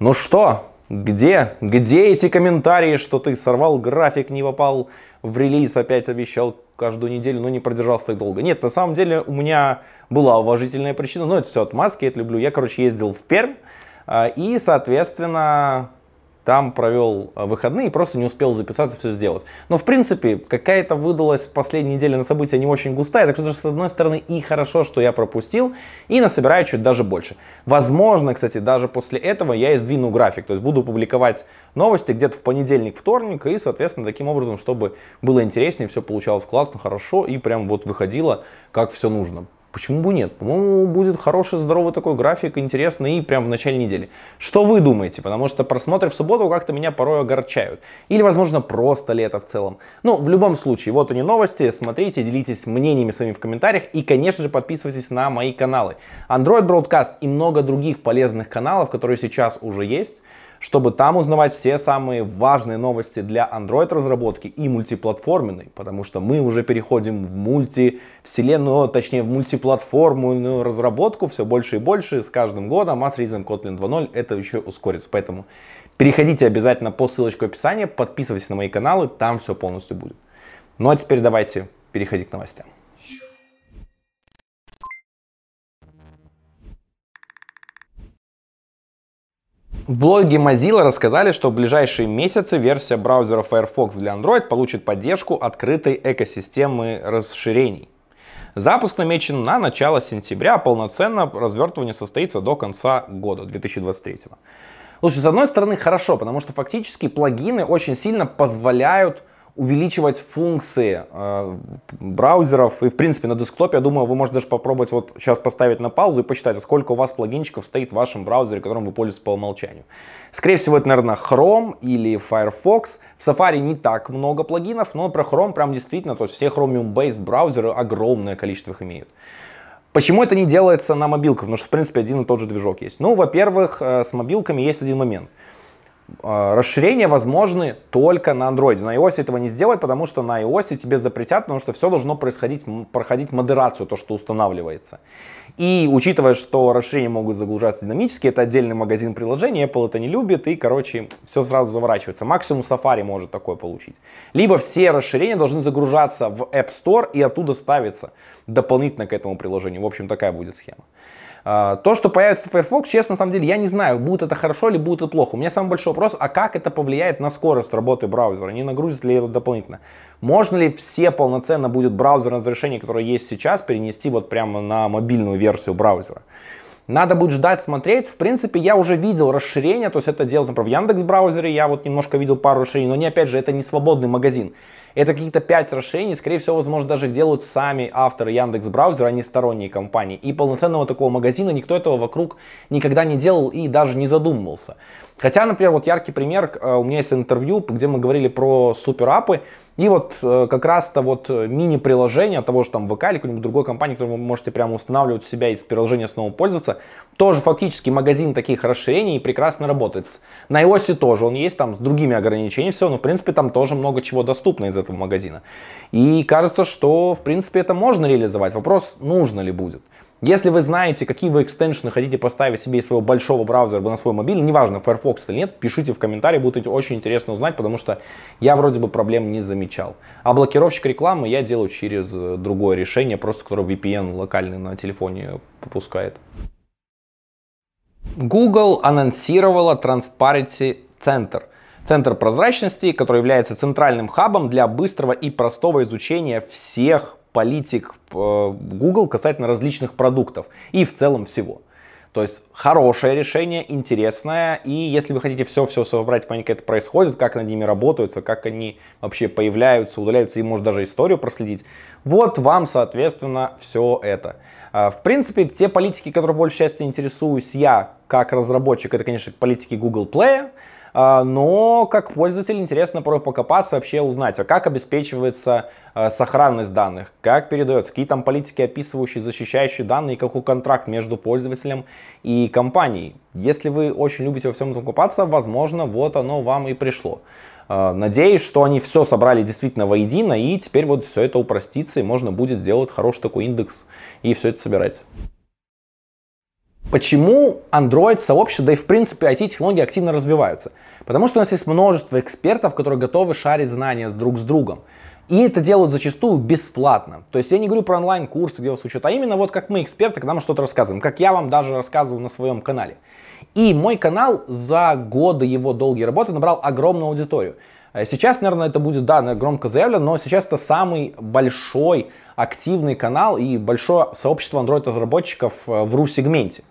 Ну что, где? Где эти комментарии, что ты сорвал график, не попал в релиз, опять обещал каждую неделю, но не продержался так долго? Нет, на самом деле у меня была уважительная причина, но это все от маски, это люблю. Я, короче, ездил в Пермь, а, и, соответственно, там провел а, выходные и просто не успел записаться, все сделать. Но, в принципе, какая-то выдалась последняя неделя на события не очень густая, так что, с одной стороны, и хорошо, что я пропустил, и насобираю чуть даже больше. Возможно, кстати, даже после этого я и сдвину график, то есть буду публиковать новости где-то в понедельник, вторник, и, соответственно, таким образом, чтобы было интереснее, все получалось классно, хорошо, и прям вот выходило, как все нужно. Почему бы нет? По-моему, будет хороший, здоровый такой график, интересный и прям в начале недели. Что вы думаете? Потому что просмотры в субботу как-то меня порой огорчают. Или, возможно, просто лето в целом. Ну, в любом случае, вот они новости. Смотрите, делитесь мнениями своими в комментариях. И, конечно же, подписывайтесь на мои каналы. Android Broadcast и много других полезных каналов, которые сейчас уже есть чтобы там узнавать все самые важные новости для Android разработки и мультиплатформенной, потому что мы уже переходим в мультивселенную, точнее в мультиплатформенную разработку все больше и больше с каждым годом, а с релизом Kotlin 2.0 это еще ускорится. Поэтому переходите обязательно по ссылочке в описании, подписывайтесь на мои каналы, там все полностью будет. Ну а теперь давайте переходить к новостям. В блоге Mozilla рассказали, что в ближайшие месяцы версия браузера Firefox для Android получит поддержку открытой экосистемы расширений. Запуск намечен на начало сентября, а полноценно развертывание состоится до конца года 2023. Слушай, с одной стороны хорошо, потому что фактически плагины очень сильно позволяют увеличивать функции э, браузеров и в принципе на десктопе, я думаю, вы можете даже попробовать вот сейчас поставить на паузу и посчитать, а сколько у вас плагинчиков стоит в вашем браузере, которым вы пользуетесь по умолчанию. Скорее всего, это, наверное, Chrome или Firefox. В Safari не так много плагинов, но про Chrome прям действительно, то есть все Chromium-based браузеры огромное количество их имеют. Почему это не делается на мобилках? Потому что, в принципе, один и тот же движок есть. Ну, во-первых, э, с мобилками есть один момент – расширения возможны только на Android. На iOS этого не сделать, потому что на iOS тебе запретят, потому что все должно происходить, проходить модерацию, то, что устанавливается. И учитывая, что расширения могут загружаться динамически, это отдельный магазин приложений, Apple это не любит, и, короче, все сразу заворачивается. Максимум Safari может такое получить. Либо все расширения должны загружаться в App Store и оттуда ставиться дополнительно к этому приложению. В общем, такая будет схема. А, то, что появится Firefox, честно, на самом деле, я не знаю, будет это хорошо или будет это плохо. У меня самый большой вопрос, а как это повлияет на скорость работы браузера? Не нагрузит ли это дополнительно? Можно ли все полноценно будет браузер разрешение, которое есть сейчас, перенести вот прямо на мобильную версию браузера? Надо будет ждать, смотреть. В принципе, я уже видел расширение, то есть это делать, например, в Яндекс браузере, я вот немножко видел пару расширений, но не, опять же, это не свободный магазин. Это какие-то 5 расширений, скорее всего, возможно, даже делают сами авторы Яндекс браузера, а не сторонние компании. И полноценного такого магазина никто этого вокруг никогда не делал и даже не задумывался. Хотя, например, вот яркий пример, э, у меня есть интервью, где мы говорили про суперапы, и вот э, как раз-то вот э, мини-приложение того же там ВК или какой-нибудь другой компании, которую вы можете прямо устанавливать у себя из приложения снова пользоваться, тоже фактически магазин таких расширений прекрасно работает. На iOS тоже он есть там с другими ограничениями, все, но в принципе там тоже много чего доступно из этого магазина. И кажется, что в принципе это можно реализовать. Вопрос, нужно ли будет. Если вы знаете, какие вы экстеншены хотите поставить себе из своего большого браузера на свой мобильный, неважно, Firefox или нет, пишите в комментарии, будет очень интересно узнать, потому что я вроде бы проблем не замечал. А блокировщик рекламы я делаю через э, другое решение, просто которое VPN локальный на телефоне попускает. Google анонсировала Transparency Center – Центр прозрачности, который является центральным хабом для быстрого и простого изучения всех политик э, Google касательно различных продуктов и в целом всего. То есть хорошее решение, интересное, и если вы хотите все-все собрать, понять, как это происходит, как над ними работаются, как они вообще появляются, удаляются, и может даже историю проследить, вот вам, соответственно, все это. А, в принципе, те политики, которые больше части интересуюсь я, как разработчик, это, конечно, политики Google Play, но как пользователь интересно порой покопаться, вообще узнать, а как обеспечивается а, сохранность данных, как передается, какие там политики, описывающие, защищающие данные, какой контракт между пользователем и компанией. Если вы очень любите во всем этом копаться, возможно, вот оно вам и пришло. А, надеюсь, что они все собрали действительно воедино, и теперь вот все это упростится, и можно будет сделать хороший такой индекс и все это собирать. Почему Android сообщество, да и в принципе IT-технологии активно развиваются? Потому что у нас есть множество экспертов, которые готовы шарить знания друг с другом. И это делают зачастую бесплатно. То есть я не говорю про онлайн-курсы, где вас учат, а именно вот как мы эксперты, когда мы что-то рассказываем, как я вам даже рассказывал на своем канале. И мой канал за годы его долгой работы набрал огромную аудиторию. Э, сейчас, наверное, это будет, да, громко заявлено, но сейчас это самый большой активный канал и большое сообщество Android-разработчиков э, в RU-сегменте.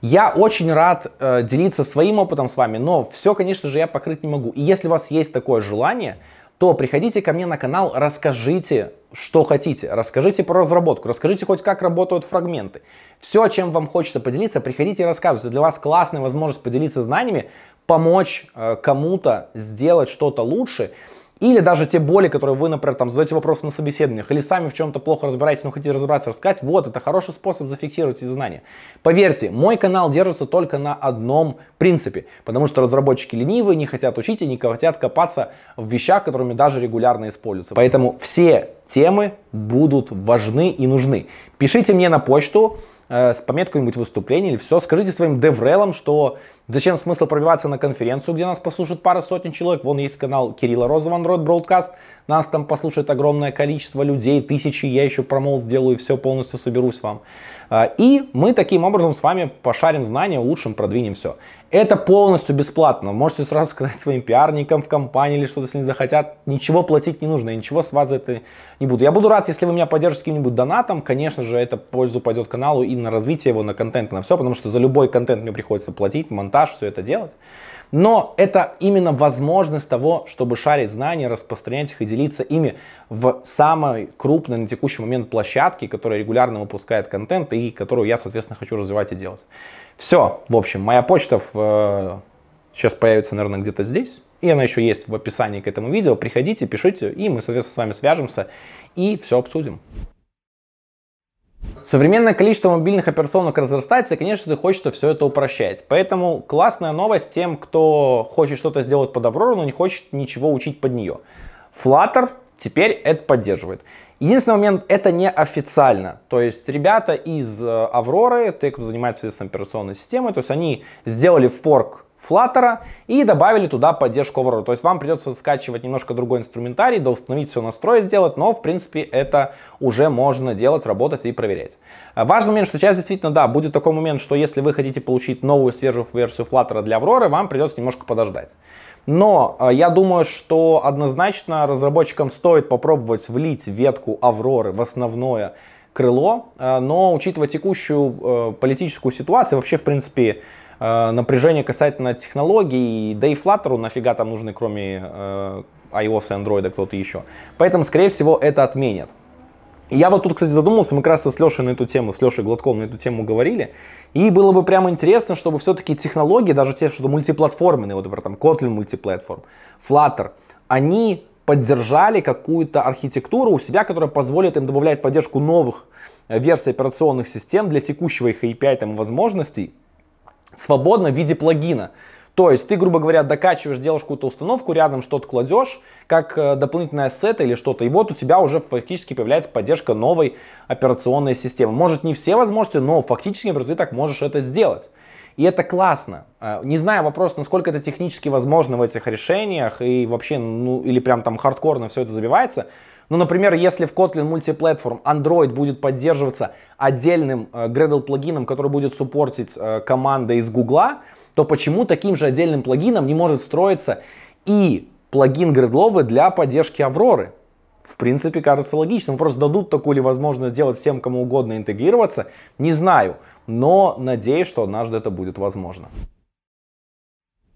Я очень рад э, делиться своим опытом с вами, но все, конечно же, я покрыть не могу. И если у вас есть такое желание, то приходите ко мне на канал, расскажите, что хотите. Расскажите про разработку, расскажите хоть как работают фрагменты. Все, чем вам хочется поделиться, приходите и рассказывайте. Для вас классная возможность поделиться знаниями, помочь э, кому-то сделать что-то лучше. Или даже те боли, которые вы, например, там, задаете вопрос на собеседованиях, или сами в чем-то плохо разбираетесь, но хотите разобраться, рассказать, вот, это хороший способ зафиксировать эти знания. Поверьте, мой канал держится только на одном принципе, потому что разработчики ленивые, не хотят учить и не хотят копаться в вещах, которыми даже регулярно используются. Поэтому все темы будут важны и нужны. Пишите мне на почту, э, с пометкой какое-нибудь выступление или все, скажите своим деврелам, что Зачем смысл пробиваться на конференцию, где нас послушают пара сотен человек? Вон есть канал Кирилла Розова Android Broadcast. Нас там послушает огромное количество людей, тысячи. Я еще промол сделаю и все полностью соберусь вам. А, и мы таким образом с вами пошарим знания, улучшим, продвинем все. Это полностью бесплатно. Можете сразу сказать своим пиарникам в компании или что-то, если не захотят. Ничего платить не нужно, ничего с вас за это не буду. Я буду рад, если вы меня поддержите каким-нибудь донатом. Конечно же, это пользу пойдет каналу и на развитие его, на контент, на все, потому что за любой контент мне приходится платить, монтаж, все это делать. Но это именно возможность того, чтобы шарить знания, распространять их и делиться ими в самой крупной на текущий момент площадке, которая регулярно выпускает контент и которую я, соответственно, хочу развивать и делать. Все, в общем, моя почта в, э, сейчас появится, наверное, где-то здесь. И она еще есть в описании к этому видео. Приходите, пишите, и мы, соответственно, с вами свяжемся и все обсудим. Современное количество мобильных операционок разрастается, и, конечно же, хочется все это упрощать. Поэтому классная новость тем, кто хочет что-то сделать под Аврору, но не хочет ничего учить под нее. Flutter теперь это поддерживает. Единственный момент, это не официально. То есть ребята из э, Авроры, те, кто занимается, операционной системой, то есть они сделали форк Flutter и добавили туда поддержку Aurora. То есть вам придется скачивать немножко другой инструментарий, да установить все настрой сделать, но в принципе это уже можно делать, работать и проверять. А важный момент, что сейчас действительно, да, будет такой момент, что если вы хотите получить новую свежую версию Flutter для Aurora, вам придется немножко подождать. Но э, я думаю, что однозначно разработчикам стоит попробовать влить ветку Авроры в основное крыло, э, но учитывая текущую э, политическую ситуацию, вообще, в принципе, э, напряжение касательно технологий, да и Flutter нафига там нужны, кроме э, iOS и Android, кто-то еще. Поэтому, скорее всего, это отменят. я вот тут, кстати, задумался, мы как раз с Лешей на эту тему, с Лешей Гладком на эту тему говорили. И было бы прямо интересно, чтобы все-таки технологии, даже те, что мультиплатформенные, вот, например, там Kotlin мультиплатформ, Flutter, они поддержали какую-то архитектуру у себя, которая позволит им добавлять поддержку новых э, версий операционных систем для текущего их API там, возможностей, свободно в виде плагина. То есть ты, грубо говоря, докачиваешь, делаешь какую-то установку, рядом что-то кладешь, как э, дополнительный ассет или что-то, и вот у тебя уже фактически появляется поддержка новой операционной системы. Может не все возможности, но фактически, например, ты так можешь это сделать. И это классно. Э, не знаю вопрос, насколько это технически возможно в этих решениях и вообще, ну или прям там хардкорно все это забивается. Ну, например, если в Kotlin Multiplatform Android будет поддерживаться отдельным э, Gradle плагином, который будет суппортить э, команда из Гугла, то почему таким же отдельным плагином не может встроиться и плагин Gradle для поддержки Авроры? В принципе, кажется логичным. Просто дадут такую ли возможность сделать всем, кому угодно интегрироваться, не знаю. Но надеюсь, что однажды это будет возможно.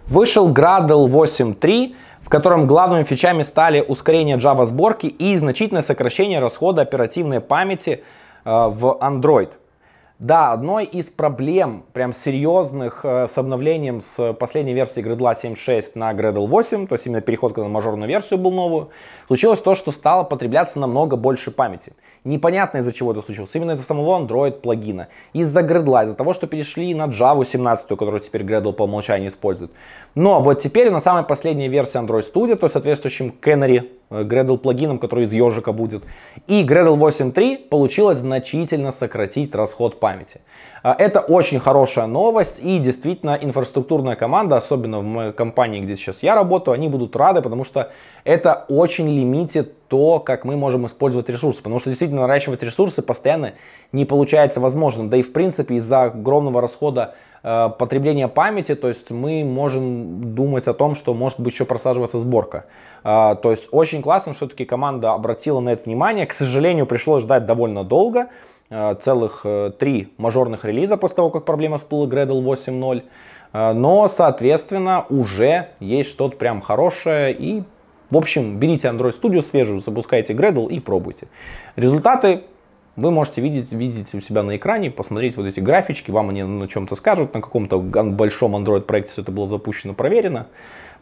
Вышел Gradle 8.3, в котором главными фичами стали ускорение Java сборки и значительное сокращение расхода оперативной памяти э, в Android. Да, одной из проблем, прям серьезных, э, с обновлением с последней версии Gradle 7.6 на Gradle 8, то есть именно переход на мажорную версию был новую, случилось то, что стало потребляться намного больше памяти. Непонятно из-за чего это случилось. Именно из-за самого Android плагина. Из-за Gradle, из-за того, что перешли на Java 17, которую теперь Gradle по умолчанию использует. Но вот теперь на самой последней версии Android Studio, то соответствующим Canary э, Gradle плагином, который из ежика будет, и Gradle 8.3 получилось значительно сократить расход памяти. А, это очень хорошая новость и действительно инфраструктурная команда, особенно в моей компании, где сейчас я работаю, они будут рады, потому что это очень лимитит то, как мы можем использовать ресурсы. Потому что действительно наращивать ресурсы постоянно не получается возможным. Да и в принципе из-за огромного расхода э, потребления памяти, то есть мы можем думать о том, что может быть еще просаживаться сборка. Э, то есть очень классно, что все-таки команда обратила на это внимание. К сожалению, пришлось ждать довольно долго. Э, целых э, три мажорных релиза после того, как проблема всплыла Gradle 8.0. Э, но, соответственно, уже есть что-то прям хорошее и в общем, берите Android Studio свежую, запускайте Gradle и пробуйте. Результаты вы можете видеть, видеть у себя на экране, посмотреть вот эти графички, вам они на чем-то скажут, на каком-то большом Android проекте все это было запущено, проверено.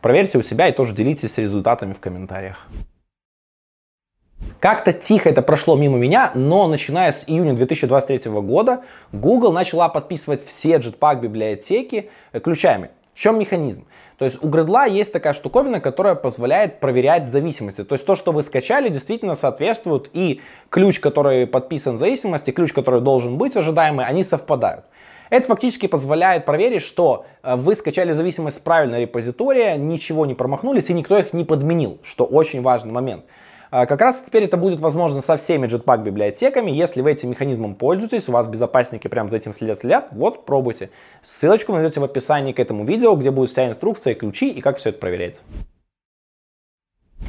Проверьте у себя и тоже делитесь результатами в комментариях. Как-то тихо это прошло мимо меня, но начиная с июня 2023 года Google начала подписывать все Jetpack библиотеки э, ключами. В чем механизм? То есть у Gradle есть такая штуковина, которая позволяет проверять зависимости. То есть то, что вы скачали, действительно соответствует и ключ, который подписан зависимости, ключ, который должен быть ожидаемый, они совпадают. Это фактически позволяет проверить, что э, вы скачали зависимость с правильного репозитория, ничего не промахнулись и никто их не подменил, что очень важный момент. А, как раз теперь это будет возможно со всеми Jetpack библиотеками. Если вы этим механизмом пользуетесь, у вас безопасники прям за этим следят-следят, вот пробуйте. Ссылочку найдете в описании к этому видео, где будет вся инструкция, ключи и как все это проверять.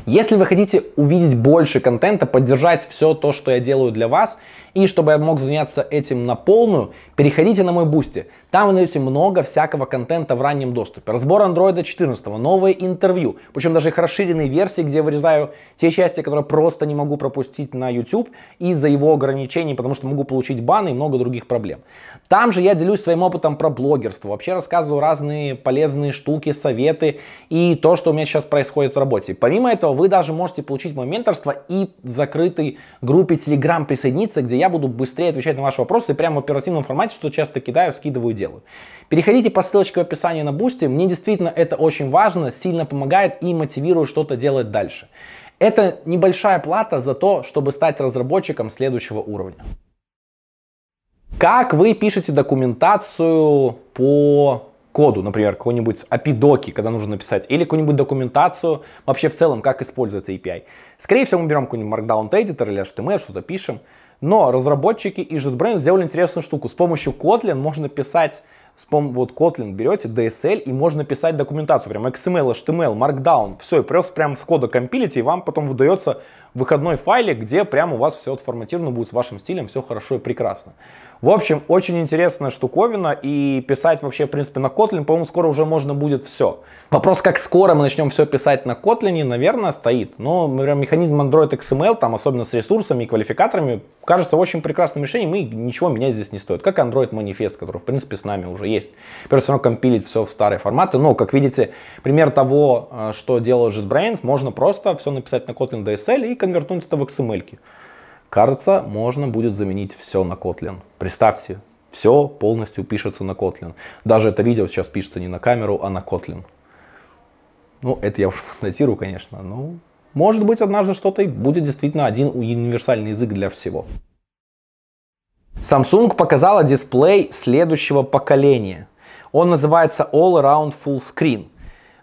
Если вы хотите увидеть больше контента, поддержать все то, что я делаю для вас, и чтобы я мог заняться этим на полную, переходите на мой Boosty. Там вы найдете много всякого контента в раннем доступе. Разбор Android 14, новые интервью, причем даже их расширенные версии, где я вырезаю те части, которые просто не могу пропустить на YouTube из-за его ограничений, потому что могу получить баны и много других проблем. Там же я делюсь своим опытом про блогерство, вообще рассказываю разные полезные штуки, советы и то, что у меня сейчас происходит в работе. Помимо этого, вы даже можете получить мое менторство и в закрытой группе Telegram присоединиться, где я буду быстрее отвечать на ваши вопросы прямо в оперативном формате, что часто кидаю, скидываю, делаю. Переходите по ссылочке в описании на Boosty. Мне действительно это очень важно, сильно помогает и мотивирует что-то делать дальше. Это небольшая плата за то, чтобы стать разработчиком следующего уровня. Как вы пишете документацию по коду, например, какой-нибудь API-доки, когда нужно написать, или какую-нибудь документацию вообще в целом, как используется API. Скорее всего, мы берем какой-нибудь Markdown Editor или HTML, что-то пишем. Но разработчики и JetBrains сделали интересную штуку. С помощью Kotlin можно писать с пом вот Kotlin берете, DSL, и можно писать документацию, прям XML, HTML, Markdown, все, и просто прям с кода компилите, и вам потом выдается выходной файлик, где прям у вас все отформатировано будет с вашим стилем, все хорошо и прекрасно. В общем, очень интересная штуковина, и писать вообще, в принципе, на Kotlin, по-моему, скоро уже можно будет все. Вопрос, как скоро мы начнем все писать на Kotlin, наверное, стоит. Но, например, механизм Android XML, там, особенно с ресурсами и квалификаторами, кажется очень прекрасным решением, и ничего менять здесь не стоит. Как Android Manifest, который, в принципе, с нами уже есть. Теперь все равно компилить все в старые форматы. Но, как видите, пример того, э, что делает JetBrains, можно просто все написать на Kotlin DSL и конвертнуть это в XML. -ки. Кажется, можно будет заменить все на Kotlin. Представьте, все полностью пишется на Kotlin. Даже это видео сейчас пишется не на камеру, а на Kotlin. Ну, это я уж фантазирую, конечно, но может быть однажды что-то будет действительно один универсальный язык для всего. Samsung показала дисплей следующего поколения. Он называется All Around Full Screen.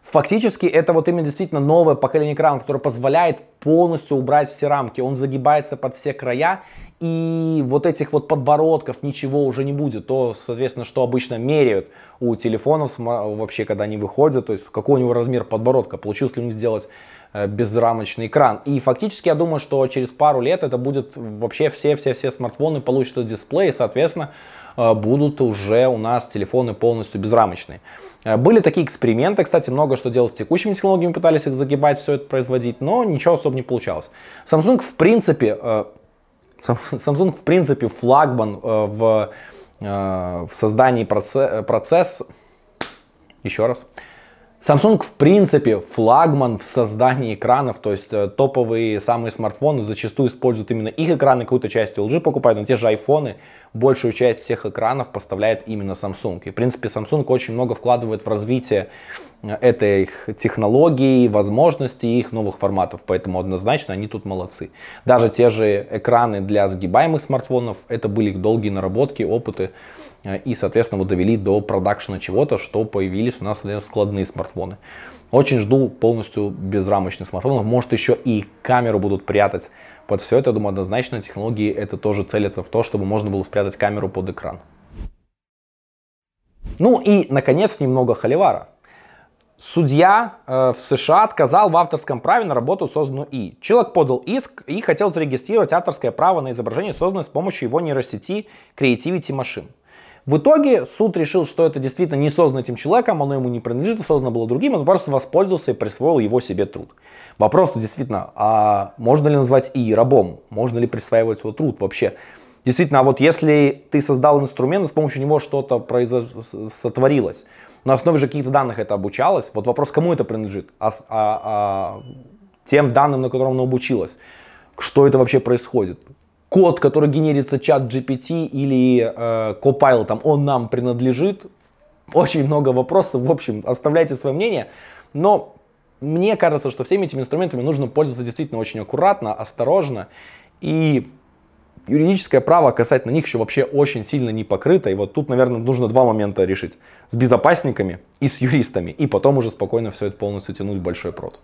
Фактически это вот именно действительно новое поколение экранов, которое позволяет полностью убрать все рамки. Он загибается под все края и вот этих вот подбородков ничего уже не будет. То, соответственно, что обычно меряют у телефонов вообще, когда они выходят, то есть какой у него размер подбородка, получилось ли у них сделать безрамочный экран. И фактически я думаю, что через пару лет это будет вообще все-все-все смартфоны получат этот дисплей, и, соответственно, э, будут уже у нас телефоны полностью безрамочные. Э, были такие эксперименты, кстати, много что делать с текущими технологиями, пытались их загибать, все это производить, но ничего особо не получалось. Samsung в принципе, э, Samsung в принципе флагман э, в, в создании процесс, процесс, еще раз, Samsung в принципе флагман в создании экранов, то есть топовые самые смартфоны зачастую используют именно их экраны, какую-то часть LG покупают, но те же айфоны большую часть всех экранов поставляет именно Samsung. И, в принципе, Samsung очень много вкладывает в развитие э, этой их технологий, возможностей их новых форматов, поэтому однозначно они тут молодцы. Даже те же экраны для сгибаемых смартфонов, это были их долгие наработки, опыты, э, и, соответственно, вот довели до продакшена чего-то, что появились у нас складные смартфоны. Очень жду полностью безрамочных смартфонов. Может, еще и камеру будут прятать под все это. Думаю, однозначно технологии это тоже целятся в то, чтобы можно было спрятать камеру под экран. Ну и, наконец, немного холивара. Судья э, в США отказал в авторском праве на работу, созданную И. Человек подал иск и хотел зарегистрировать авторское право на изображение, созданное с помощью его нейросети Creativity Machine. В итоге суд решил, что это действительно не создано этим человеком, оно ему не принадлежит, создано было другим, он просто воспользовался и присвоил его себе труд. Вопрос действительно, а можно ли назвать И рабом? Можно ли присваивать его труд вообще? Действительно, а вот если ты создал инструмент, с помощью него что-то произош... сотворилось, на основе же каких-то данных это обучалось. Вот вопрос, кому это принадлежит? А, а, а тем данным, на котором оно обучилось. Что это вообще происходит? Код, который генерится чат GPT или э, Copilot, он нам принадлежит? Очень много вопросов. В общем, оставляйте свое мнение. Но мне кажется, что всеми этими инструментами нужно пользоваться действительно очень аккуратно, осторожно. И юридическое право касательно них еще вообще очень сильно не покрыто. И вот тут, наверное, нужно два момента решить. С безопасниками и с юристами. И потом уже спокойно все это полностью тянуть в большой прод.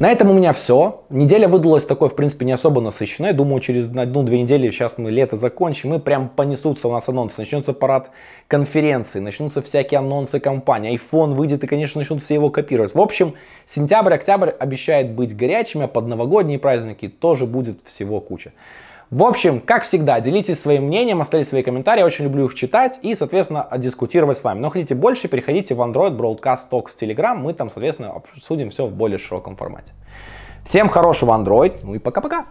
На этом у меня все. Неделя выдалась такой, в принципе, не особо насыщенной. Думаю, через одну-две недели сейчас мы лето закончим, и прям понесутся у нас анонсы. Начнется парад конференции, начнутся всякие анонсы компании. iPhone выйдет, и, конечно, начнут все его копировать. В общем, сентябрь-октябрь обещает быть горячими, а под новогодние праздники тоже будет всего куча. В общем, как всегда, делитесь своим мнением, оставляйте свои комментарии, очень люблю их читать и, соответственно, дискутировать с вами. Но хотите больше, переходите в Android Broadcast Talks Telegram, мы там, соответственно, обсудим все в более широком формате. Всем хорошего Android, ну и пока-пока!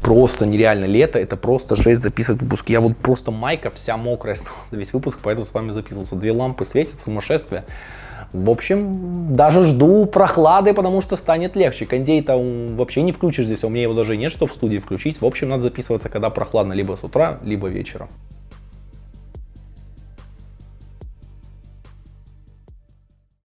Просто нереально лето, это просто жесть записывать выпуск. Я вот просто майка вся мокрая стала весь выпуск, поэтому с вами записывался. Две лампы светят, сумасшествие. В общем, даже жду прохлады, потому что станет легче. Кондей-то вообще не включишь здесь, а у меня его даже нет, чтобы в студии включить. В общем, надо записываться, когда прохладно, либо с утра, либо вечером.